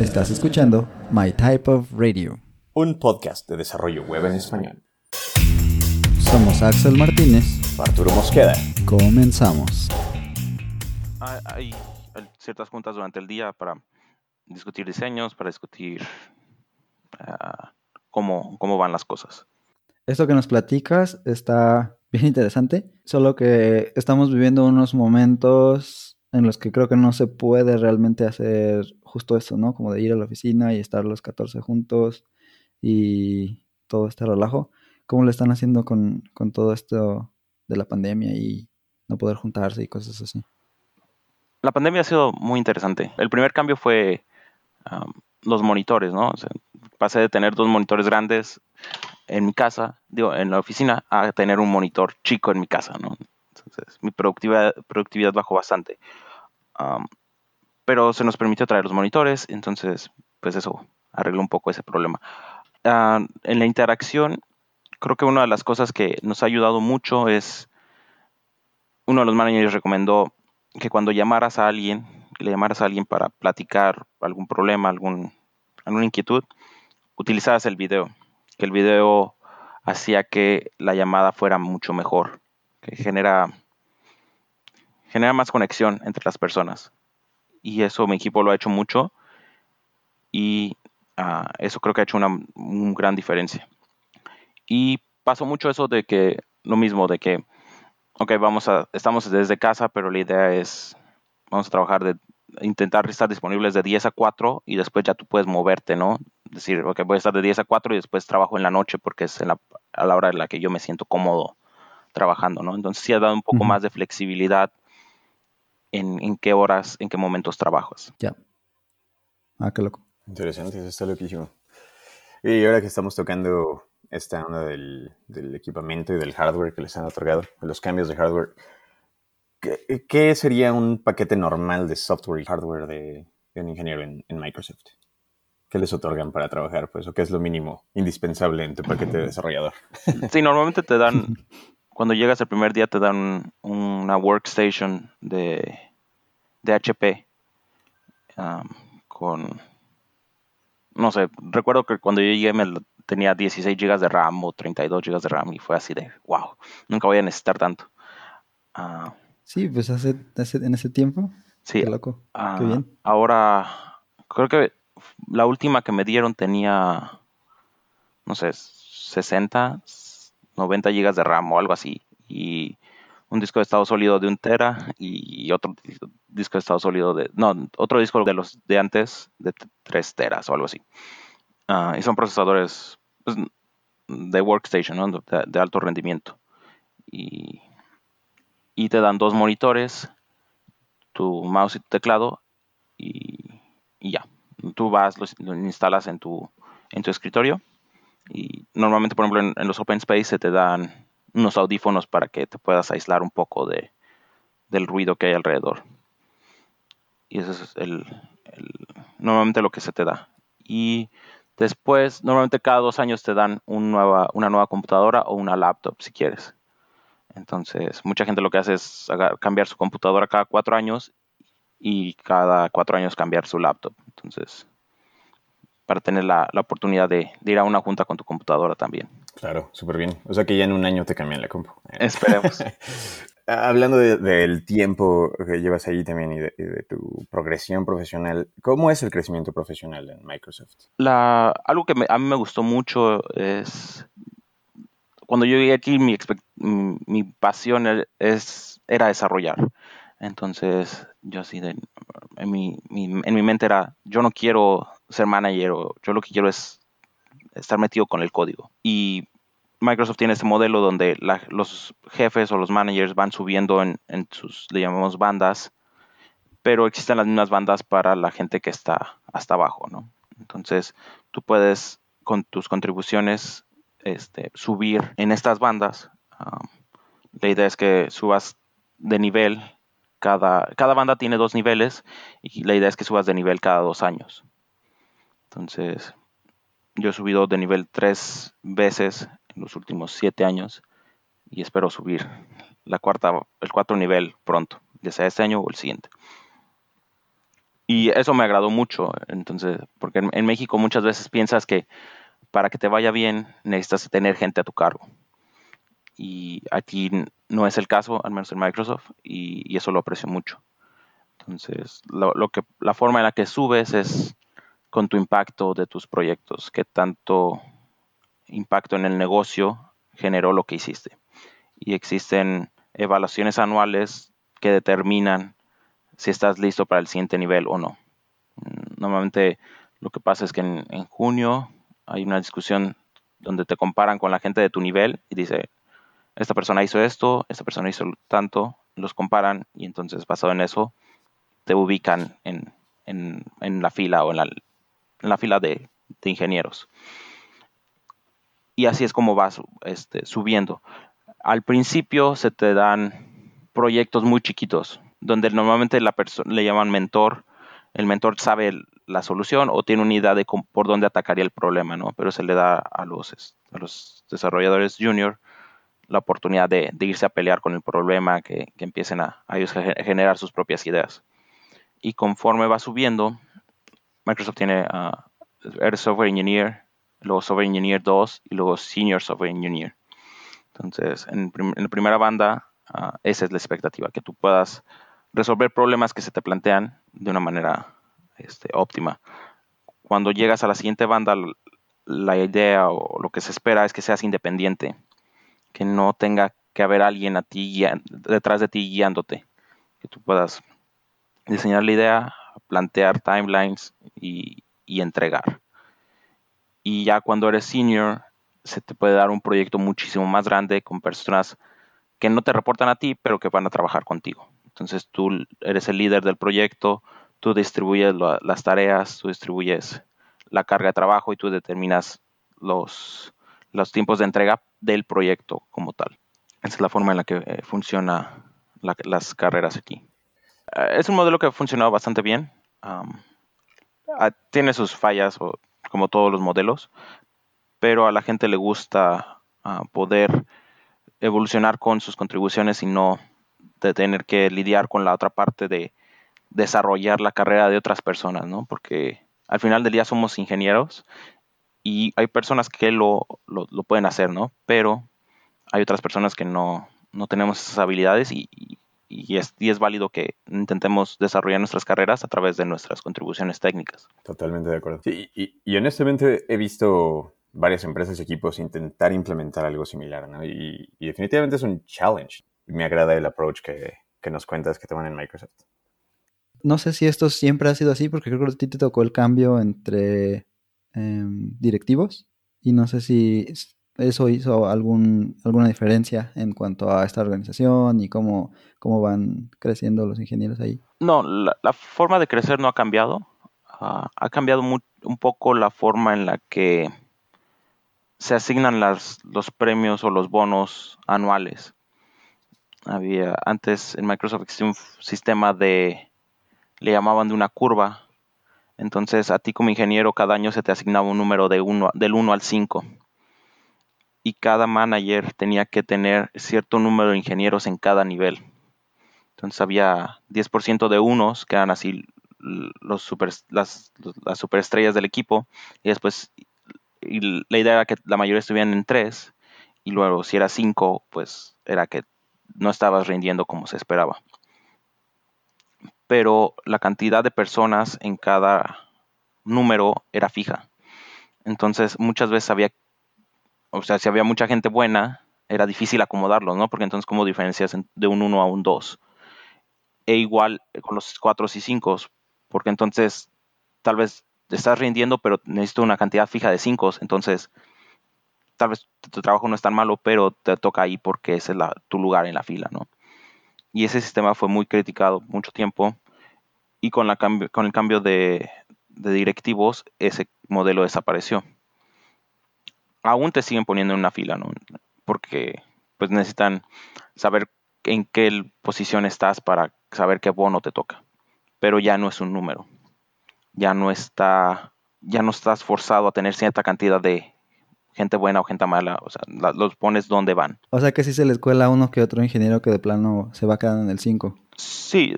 Estás escuchando My Type of Radio, un podcast de desarrollo web en español. Somos Axel Martínez, Arturo Mosqueda. Comenzamos. Hay ciertas juntas durante el día para discutir diseños, para discutir ah, cómo, cómo van las cosas. Esto que nos platicas está bien interesante, solo que estamos viviendo unos momentos en los que creo que no se puede realmente hacer justo eso, ¿no? Como de ir a la oficina y estar los 14 juntos y todo este relajo. ¿Cómo lo están haciendo con, todo esto de la pandemia y no poder juntarse y cosas así? La pandemia ha sido muy interesante. El primer cambio fue los monitores, ¿no? pasé de tener dos monitores grandes en mi casa, digo, en la oficina, a tener un monitor chico en mi casa, ¿no? Mi productividad, bajó bastante. pero se nos permitió traer los monitores, entonces, pues eso arregló un poco ese problema. En la interacción, creo que una de las cosas que nos ha ayudado mucho es, uno de los managers recomendó que cuando llamaras a alguien, le llamaras a alguien para platicar algún problema, algún, alguna inquietud, utilizaras el video, que el video hacía que la llamada fuera mucho mejor, que genera, genera más conexión entre las personas. Y eso mi equipo lo ha hecho mucho y ah, eso creo que ha hecho una, gran diferencia. Y pasó mucho eso de que, lo mismo, de que, ok, vamos a, estamos desde casa, pero la idea es, vamos a trabajar de, intentar estar disponibles de 10 a 4 y después ya tú puedes moverte, ¿no? Decir, ok, voy a estar de 10 a 4 y después trabajo en la noche porque es a la hora en la que yo me siento cómodo trabajando, ¿no? Entonces sí ha dado un poco más de flexibilidad en, en, qué horas, en qué momentos trabajas. Ya. Ah, qué loco. Interesante, eso está loquísimo. Y ahora que estamos tocando esta onda del, del equipamiento y del hardware que les han otorgado, los cambios de hardware, ¿Qué, sería un paquete normal de software y hardware de, un ingeniero en, Microsoft? ¿Qué les otorgan para trabajar? Pues, ¿O qué es lo mínimo indispensable en tu paquete de desarrollador? Sí, normalmente te dan, cuando llegas el primer día, te dan una workstation de, de HP con, no sé, recuerdo que cuando yo llegué me tenía 16 GB de RAM o 32 GB de RAM y fue así de, wow, nunca voy a necesitar tanto. Uh, Sí, pues hace, en ese tiempo. Sí. Qué loco. Ah, Qué bien. Ahora, creo que la última que me dieron tenía, no sé, 60, 90 gigas de RAM o algo así. Y un disco de estado sólido de un tera y otro disco de estado sólido de, no, otro disco de los de antes de 3 teras o algo así. Ah, y son procesadores pues, de workstation, ¿no? de, alto rendimiento. Y y te dan dos monitores, tu mouse y tu teclado y, ya. Tú vas, lo instalas en tu, en tu escritorio y normalmente, por ejemplo, en, los Open Space se te dan unos audífonos para que te puedas aislar un poco de, del ruido que hay alrededor. Y eso es el, normalmente lo que se te da. Y después, normalmente cada dos años te dan nueva, una nueva computadora o una laptop si quieres. Entonces, mucha gente lo que hace es cambiar su computadora cada cuatro años y cada cuatro años cambiar su laptop. Entonces, para tener la, oportunidad de, ir a una junta con tu computadora también. Claro, súper bien. O sea que ya en un año te cambian la compu. Esperemos. Hablando del tiempo que llevas ahí también y de, tu progresión profesional, ¿cómo es el crecimiento profesional en Microsoft? La, algo que a mí me gustó mucho es cuando yo llegué aquí, mi, mi, pasión e, es, era desarrollar. Entonces, yo así, de, en, mi, en mi mente era, yo no quiero ser manager, o yo lo que quiero es estar metido con el código. Y Microsoft tiene este modelo donde los jefes o los managers van subiendo en, sus, le llamamos bandas, pero existen las mismas bandas para la gente que está hasta abajo, ¿no? Entonces, tú puedes con tus contribuciones este, subir en estas bandas. la idea es que subas de nivel. Cada, cada banda tiene dos niveles y la idea es que subas de nivel cada dos años. Entonces, yo he subido de nivel tres veces en los últimos siete años y espero subir la cuarta, el cuarto nivel pronto, ya sea este año o el siguiente. Y eso me agradó mucho, entonces, porque en, México muchas veces piensas que para que te vaya bien necesitas tener gente a tu cargo. Y aquí no es el caso, al menos en Microsoft, y, eso lo aprecio mucho. Entonces, lo, que, la forma en la que subes es con tu impacto de tus proyectos, qué tanto impacto en el negocio generó lo que hiciste. Y existen evaluaciones anuales que determinan si estás listo para el siguiente nivel o no. Normalmente lo que pasa es que en, junio hay una discusión donde te comparan con la gente de tu nivel y dice, esta persona hizo esto, esta persona hizo tanto, los comparan y entonces basado en eso te ubican en, la fila o en la, fila de, ingenieros. Y así es como vas este, subiendo. Al principio se te dan proyectos muy chiquitos, donde normalmente la persona le llaman mentor, el mentor sabe la solución o tiene una idea de por dónde atacaría el problema, ¿no? Pero se le da a los, a los desarrolladores junior la oportunidad de, irse a pelear con el problema, que, empiecen a, ellos a generar sus propias ideas. Y conforme va subiendo, Microsoft tiene a Software Engineer, luego Software Engineer 2 y luego Senior Software Engineer. Entonces, en, la primera banda, ah, esa es la expectativa, que tú puedas resolver problemas que se te plantean de una manera este, óptima. Cuando llegas a la siguiente banda, la idea o lo que se espera es que seas independiente, que no tenga que haber alguien a ti detrás de ti guiándote, que tú puedas diseñar la idea, plantear timelines y, entregar. Y ya cuando eres senior, se te puede dar un proyecto muchísimo más grande con personas que no te reportan a ti, pero que van a trabajar contigo. Entonces tú eres el líder del proyecto, tú distribuyes las tareas, tú distribuyes la carga de trabajo y tú determinas los, tiempos de entrega del proyecto como tal. Esa es la forma en la que eh, funciona las carreras aquí. Eh, es un modelo que ha funcionado bastante bien. Ah, tiene sus fallas, como todos los modelos, pero a la gente le gusta ah, poder evolucionar con sus contribuciones y no de tener que lidiar con la otra parte de desarrollar la carrera de otras personas, ¿no? Porque al final del día somos ingenieros y hay personas que lo, lo, pueden hacer, ¿no? Pero hay otras personas que no, no tenemos esas habilidades y, es, y es válido que intentemos desarrollar nuestras carreras a través de nuestras contribuciones técnicas. Totalmente de acuerdo. Sí, y, y honestamente he visto varias empresas y equipos intentar implementar algo similar, ¿no? Y, definitivamente es un challenge. Me agrada el approach que, nos cuentas que toman en Microsoft. No sé si esto siempre ha sido así, porque creo que a ti te tocó el cambio entre em, directivos y no sé si eso hizo algún, alguna diferencia en cuanto a esta organización y cómo, cómo van creciendo los ingenieros ahí. No, la, forma de crecer no ha cambiado. Ah, ha cambiado un poco la forma en la que se asignan las, los premios o los bonos anuales. Había antes en Microsoft existía un sistema de le llamaban de una curva. Entonces a ti como ingeniero cada año se te asignaba un número de uno, del 1 al 5. Y cada manager tenía que tener cierto número de ingenieros en cada nivel. Entonces había 10% de unos, que eran así los super, las, las superestrellas del equipo, y después la idea era que la mayoría estuvieran en tres y luego si era cinco, pues era que no estabas rindiendo como se esperaba. Pero la cantidad de personas en cada número era fija. Entonces muchas veces había, o sea, si había mucha gente buena, era difícil acomodarlos, ¿no? Porque entonces cómo diferencias de un 1 a un 2. E igual con los 4 y 5, porque entonces tal vez estás rindiendo, pero necesito una cantidad fija de 5, entonces tal vez tu trabajo no es tan malo, pero te toca ahí porque ese es tu lugar en la fila, ¿no? Y ese sistema fue muy criticado mucho tiempo y con, la con el cambio de, directivos ese modelo desapareció. Aún te siguen poniendo en una fila, ¿no? Porque pues necesitan saber en qué posición estás para saber qué bono te toca, pero ya no es un número ya no está, ya no estás forzado a tener cierta cantidad de gente buena o gente mala, o sea, los pones donde van. O sea que si se le escuela a uno que otro ingeniero que de plano se va quedando en el 5. Sí,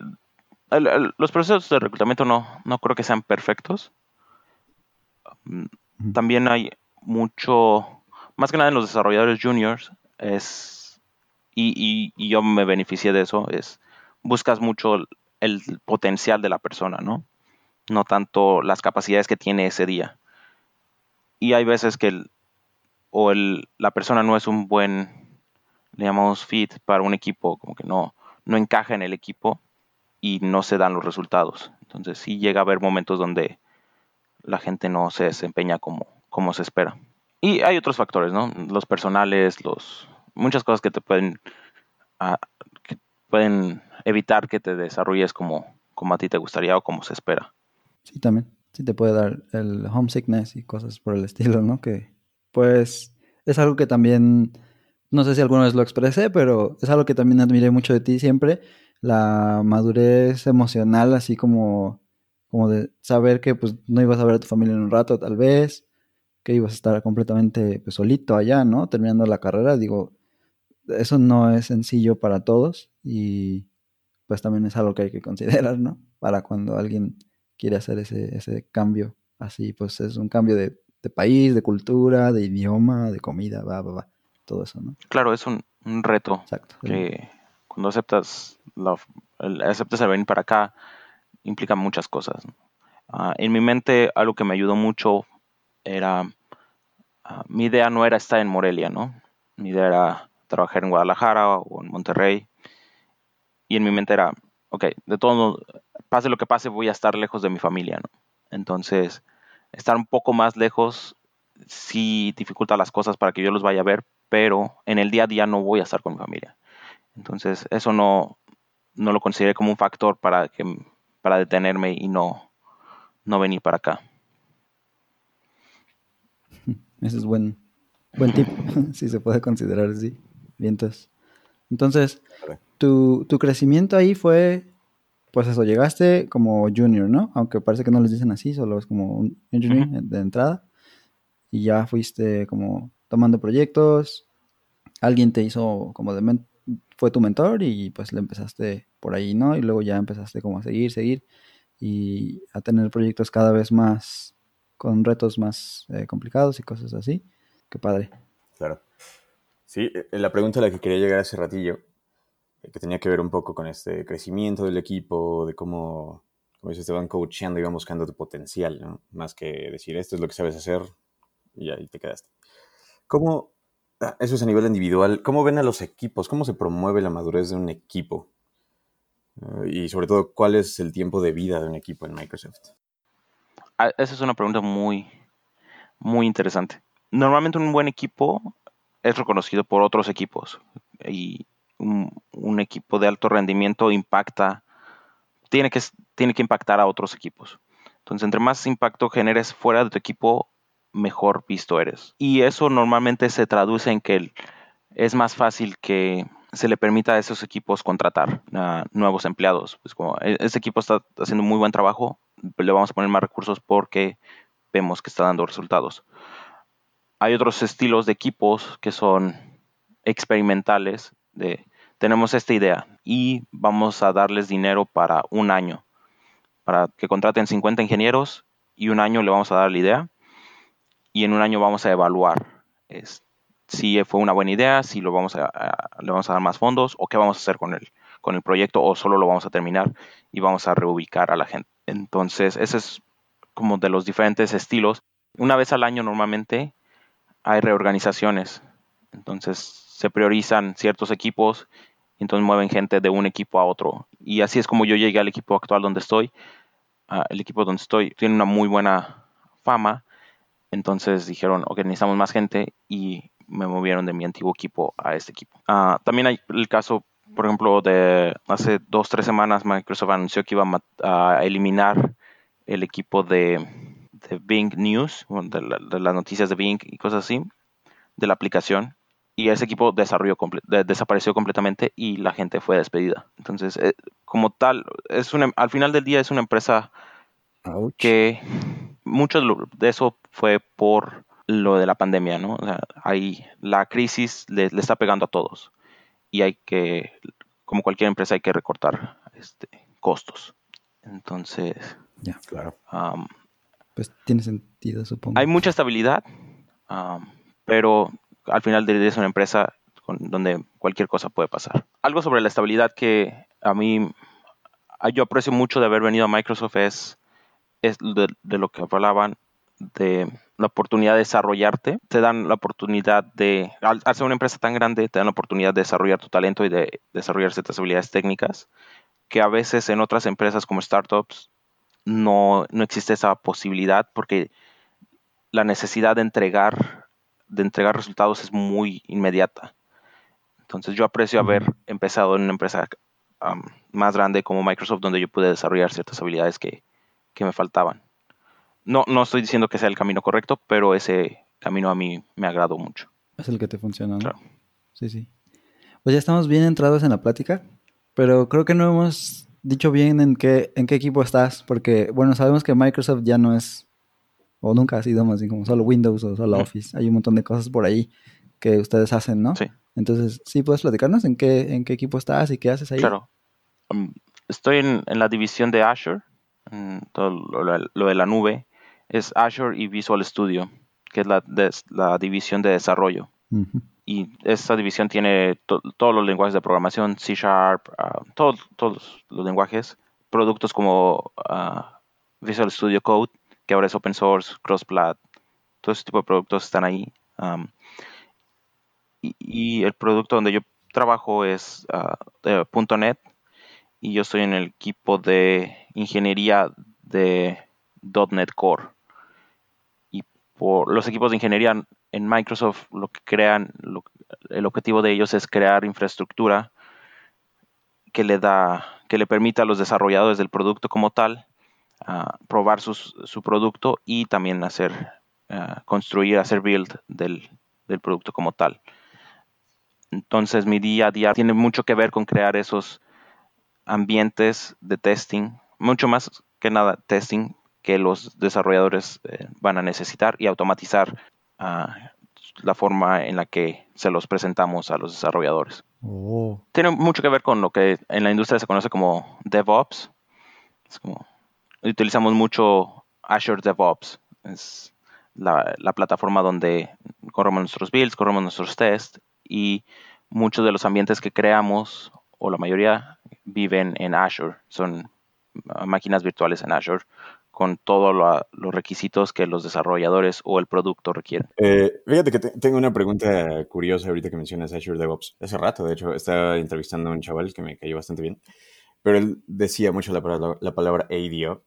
los procesos de reclutamiento no, no creo que sean perfectos. También hay mucho, más que nada en los desarrolladores juniors, es, y, y, yo me beneficié de eso, es, buscas mucho el, potencial de la persona, ¿no? No tanto las capacidades que tiene ese día. Y hay veces que el, o el, la persona no es un buen, le llamamos fit para un equipo, como que no, no encaja en el equipo y no se dan los resultados. Entonces sí llega a haber momentos donde la gente no se desempeña como, como se espera. Y hay otros factores, ¿no? Los personales, los muchas cosas que te pueden, ah, pueden evitar que te desarrolles como, como a ti te gustaría o como se espera. Sí, también. Sí te puede dar el homesickness y cosas por el estilo, ¿no? Que pues es algo que también, no sé si alguna vez lo expresé, pero es algo que también admiré mucho de ti siempre, la madurez emocional, así como, como de saber que pues no ibas a ver a tu familia en un rato tal vez, que ibas a estar completamente pues, solito allá, ¿no? Terminando la carrera, digo, eso no es sencillo para todos y pues también es algo que hay que considerar, ¿no? Para cuando alguien quiere hacer ese, ese cambio así, pues es un cambio de, de país, de cultura, de idioma, de comida, va, va, va, todo eso, ¿no? Claro, es un, un reto Exacto. que cuando aceptas, la, el, aceptas el venir para acá, implica muchas cosas. Uh, en mi mente, algo que me ayudó mucho era, uh, mi idea no era estar en Morelia, ¿no? Mi idea era trabajar en Guadalajara o en Monterrey. Y en mi mente era, ok, de todo, pase lo que pase, voy a estar lejos de mi familia, ¿no? Entonces, estar un poco más lejos sí dificulta las cosas para que yo los vaya a ver, pero en el día a día no voy a estar con mi familia. Entonces, eso no, no lo consideré como un factor para, que, para detenerme y no, no venir para acá. Ese es buen, buen tip, si se puede considerar así. Vientos. Entonces, tu, tu crecimiento ahí fue, pues eso, llegaste como junior, ¿no? Aunque parece que no les dicen así, solo es como un junior de entrada. Y ya fuiste como tomando proyectos. Alguien te hizo como de, fue tu mentor y pues le empezaste por ahí, ¿no? Y luego ya empezaste como a seguir, seguir y a tener proyectos cada vez más con retos más eh, complicados y cosas así. Qué padre. Claro. Sí, eh, la pregunta a la que quería llegar hace ratillo, eh, que tenía que ver un poco con este crecimiento del equipo, de cómo, como dices, te van coacheando y van buscando tu potencial, ¿no? Más que decir, esto es lo que sabes hacer y ahí te quedaste. ¿Cómo, Ah, eso es a nivel individual. ¿Cómo ven a los equipos? ¿Cómo se promueve la madurez de un equipo? Eh, y sobre todo, ¿cuál es el tiempo de vida de un equipo en Microsoft? Ah, esa es una pregunta muy, muy interesante. Normalmente un buen equipo es reconocido por otros equipos y un, equipo de alto rendimiento impacta, tiene que, tiene que impactar a otros equipos. Entonces, entre más impacto generes fuera de tu equipo, mejor visto eres. Y eso normalmente se traduce en que es más fácil que se le permita a esos equipos contratar a nuevos empleados. Pues como e, ese equipo está haciendo muy buen trabajo, le vamos a poner más recursos porque vemos que está dando resultados. Hay otros estilos de equipos que son experimentales, de tenemos esta idea y vamos a darles dinero para un año, para que contraten 50 ingenieros y un año le vamos a dar la idea y en un año vamos a evaluar si fue una buena idea, si lo vamos a, le vamos a dar más fondos o qué vamos a hacer con el, con el proyecto o solo lo vamos a terminar y vamos a reubicar a la gente. Entonces, ese es como de los diferentes estilos. Una vez al año normalmente hay reorganizaciones. Entonces, se priorizan ciertos equipos y entonces mueven gente de un equipo a otro. Y así es como yo llegué al equipo actual donde estoy. Ah, el equipo donde estoy tiene una muy buena fama entonces dijeron, ok, necesitamos más gente y me movieron de mi antiguo equipo a este equipo. Ah, también hay el caso, por ejemplo, de hace dos, tres semanas Microsoft anunció que iba a, eliminar el equipo de, Bing News, de, las noticias de Bing y cosas así, de la aplicación. Y ese equipo desarrolló desapareció completamente y la gente fue despedida. Entonces, eh, como tal, es una, al final del día es una empresa que mucho de eso fue por lo de la pandemia, ¿no? O sea, hay, la crisis le, está pegando a todos y hay que, como cualquier empresa, hay que recortar este, costos. Entonces, Ya. Claro. Pues tiene sentido, supongo. hay mucha estabilidad, am, pero al final es una empresa con- donde cualquier cosa puede pasar. Algo sobre la estabilidad que a mí yo aprecio mucho de haber venido a Microsoft es, es de, de lo que hablaban de la oportunidad de desarrollarte. Te dan la oportunidad de, al, al ser una empresa tan grande, te dan la oportunidad de desarrollar tu talento y de desarrollar ciertas habilidades técnicas que a veces en otras empresas como startups no, no existe esa posibilidad porque la necesidad de entregar, de entregar resultados es muy inmediata. Entonces yo aprecio haber empezado en una empresa am, más grande como Microsoft donde yo pude desarrollar ciertas habilidades que, que me faltaban. No, no estoy diciendo que sea el camino correcto, pero ese camino a mí me agradó mucho. Es el que te funciona, ¿no? Claro. Sí, sí. Pues ya estamos bien entrados en la plática, pero creo que no hemos dicho bien en qué, en qué equipo estás, porque, bueno, sabemos que Microsoft ya no es, o nunca ha sido más bien como solo Windows o solo. Office. Hay un montón de cosas por ahí que ustedes hacen, ¿no? Sí. Entonces, ¿sí puedes platicarnos en qué, en qué equipo estás y qué haces ahí? Claro. Um, estoy en, en la división de Azure, en todo lo, lo- lo de la nube. Es Azure y Visual Studio, que es la, des- la división de desarrollo. Y esta división tiene to- todos los lenguajes de programación, C Sharp, ah, todos, todos los lenguajes, productos como ah, Visual Studio Code, que ahora es open source, CrossPlat, todo ese tipo de productos están ahí. Y, y el producto donde yo trabajo es de .NET y yo estoy en el equipo de ingeniería de .NET Core. Por los equipos de ingeniería en Microsoft lo que crean, el objetivo de ellos es crear infraestructura que le da, que le permita a los desarrolladores del producto como tal ah, probar su producto y también hacer ah, construir, hacer build del, del producto como tal. Entonces mi día a día tiene mucho que ver con crear esos ambientes de testing, mucho más que nada testing que los desarrolladores eh, van a necesitar y automatizar ah, la forma en la que se los presentamos a los desarrolladores. Oh, Tiene mucho que ver con lo que en la industria se conoce como DevOps. Es como, utilizamos mucho Azure DevOps. Es la, la plataforma donde corremos nuestros builds, corremos nuestros tests y muchos de los ambientes que creamos, o la mayoría, viven en Azure. Son ah, máquinas virtuales en Azure con todos los requisitos que los desarrolladores o el producto requieren. Eh, fíjate que te- tengo una pregunta curiosa ahorita que mencionas Azure DevOps. Hace rato, de hecho, estaba entrevistando a un chaval que me cayó bastante bien, pero él decía mucho la palabra, la palabra ADO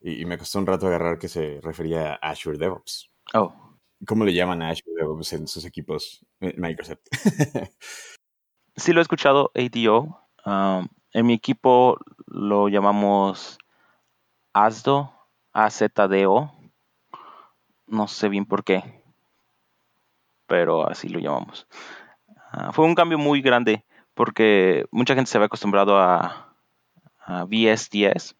y, y me costó un rato agarrar que se refería a Azure DevOps. Oh, ¿Cómo le llaman a Azure DevOps en sus equipos eh, Microsoft? sí lo he escuchado, ADO. Um, en mi equipo lo llamamos ASDO, AZDO. No sé bien por qué, pero así lo llamamos. Ah, fue un cambio muy grande porque mucha gente se había acostumbrado a, a VSDS,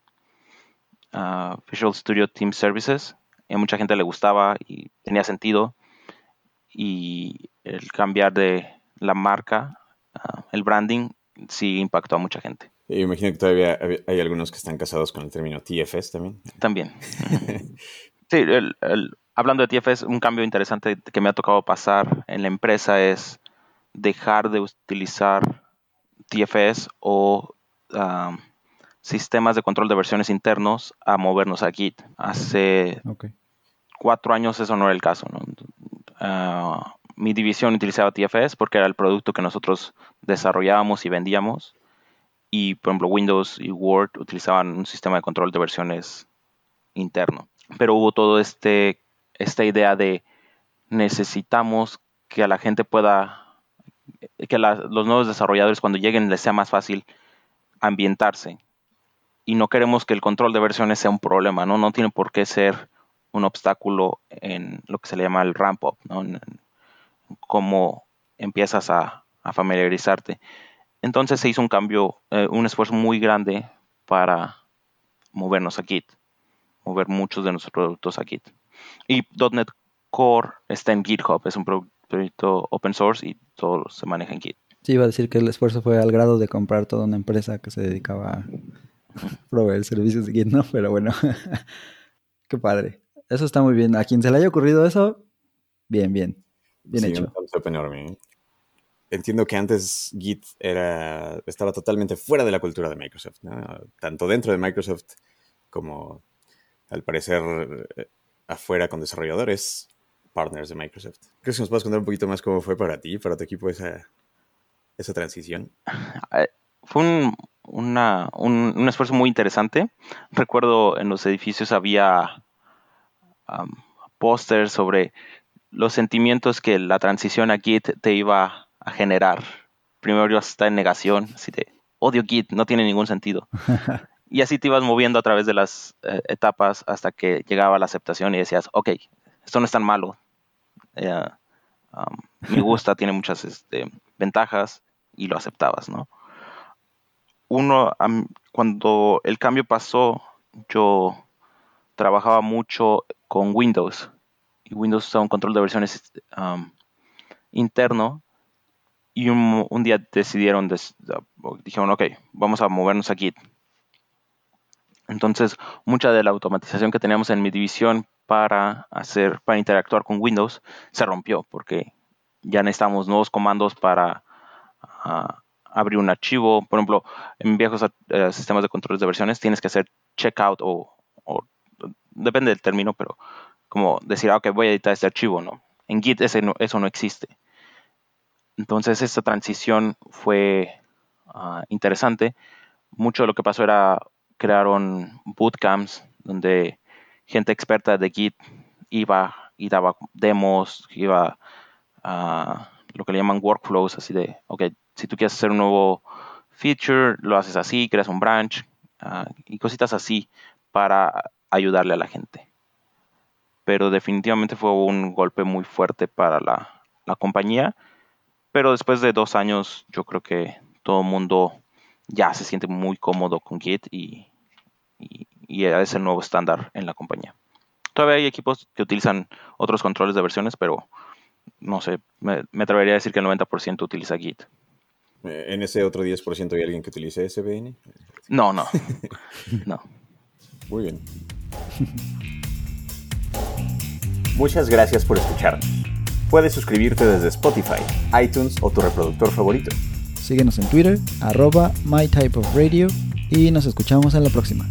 Visual Studio Team Services, y a mucha gente le gustaba y tenía sentido. Y el cambiar de la marca, ah, el branding, sí impactó a mucha gente. Y imagino que todavía hay- algunos que están casados con el término TFS también. También. Sí, el- el- hablando de TFS, un cambio interesante que me ha tocado pasar en la empresa es dejar de utilizar TFS o um, sistemas de control de versiones internos a movernos a Git. Hace cuatro años eso no era el caso. ¿no? Ah, mi división utilizaba TFS porque era el producto que nosotros desarrollábamos y vendíamos. Y, por ejemplo, Windows y Word utilizaban un sistema de control de versiones interno. Pero hubo todo este esta idea de necesitamos que a la gente pueda, que los nuevos desarrolladores cuando lleguen les sea más fácil ambientarse. Y no queremos que el control de versiones sea un problema, ¿no? No tiene por qué ser un obstáculo en lo que se le llama el ramp up, ¿no? En, cómo empiezas a familiarizarte. Entonces se hizo un cambio, eh, un esfuerzo muy grande para movernos a Git, mover muchos de nuestros productos a Git. Y .NET Core está en GitHub, es un pro- proyecto open source y todo se maneja en Git. Sí, iba a decir que el esfuerzo fue al grado de comprar toda una empresa que se dedicaba proveer servicios de Git, ¿no? Pero bueno, qué padre. Eso está muy bien. A quien se le haya ocurrido eso, bien, bien. Bien Sí, hecho. un enorme. Entiendo que antes Git era, estaba totalmente fuera de la cultura de Microsoft, ¿no? tanto dentro de Microsoft como al parecer eh, afuera con desarrolladores, partners de Microsoft. ¿Crees que nos puedes contar un poquito más cómo fue para ti, para tu equipo esa, esa transición? Eh, Fue un, una- un- un esfuerzo muy interesante. Recuerdo en los edificios había am, pósters sobre los sentimientos que la transición a Git te iba a generar. Primero ibas a estar en negación, así de odio Git, no tiene ningún sentido. Y así te ibas moviendo a través de las eh, etapas hasta que llegaba la aceptación y decías, ok, esto no es tan malo. Eh, am, me gusta, tiene muchas este, ventajas y lo aceptabas, ¿no? Uno, cuando el cambio pasó, yo trabajaba mucho con Windows y Windows usa un control de versiones am, interno y un, día decidieron, dijeron, ok, vamos a movernos a Git. Entonces, mucha de la automatización que teníamos en mi división para hacer, para interactuar con Windows, se rompió porque ya necesitamos nuevos comandos para ah, abrir un archivo. Por ejemplo, en viejos eh, sistemas de controles de versiones tienes que hacer checkout o, o- depende del término, pero como decir, ah, ok, voy a editar este archivo, ¿no? En Git ese no- eso no existe. Entonces, esta transición fue ah, interesante. Mucho de lo que pasó era crearon bootcamps donde gente experta de Git iba y daba demos, iba a lo que le llaman workflows, así de, ok, si tú quieres hacer un nuevo feature, lo haces así, creas un branch ah, y cositas así para ayudarle a la gente. Pero definitivamente fue un golpe muy fuerte para la, la compañía. Pero después de dos años, yo creo que todo el mundo ya se siente muy cómodo con Git y, y, y es el nuevo estándar en la compañía. Todavía hay equipos que utilizan otros controles de versiones, pero no sé, me, me atrevería a decir que el 90% utiliza Git. Eh, En ese otro 10% hay alguien que utilice SVN. No, no, no. Muy bien. Muchas gracias por escucharnos. Puedes suscribirte desde Spotify, iTunes o tu reproductor favorito. Síguenos en Twitter, arroba mytypeofradio y nos escuchamos en la próxima.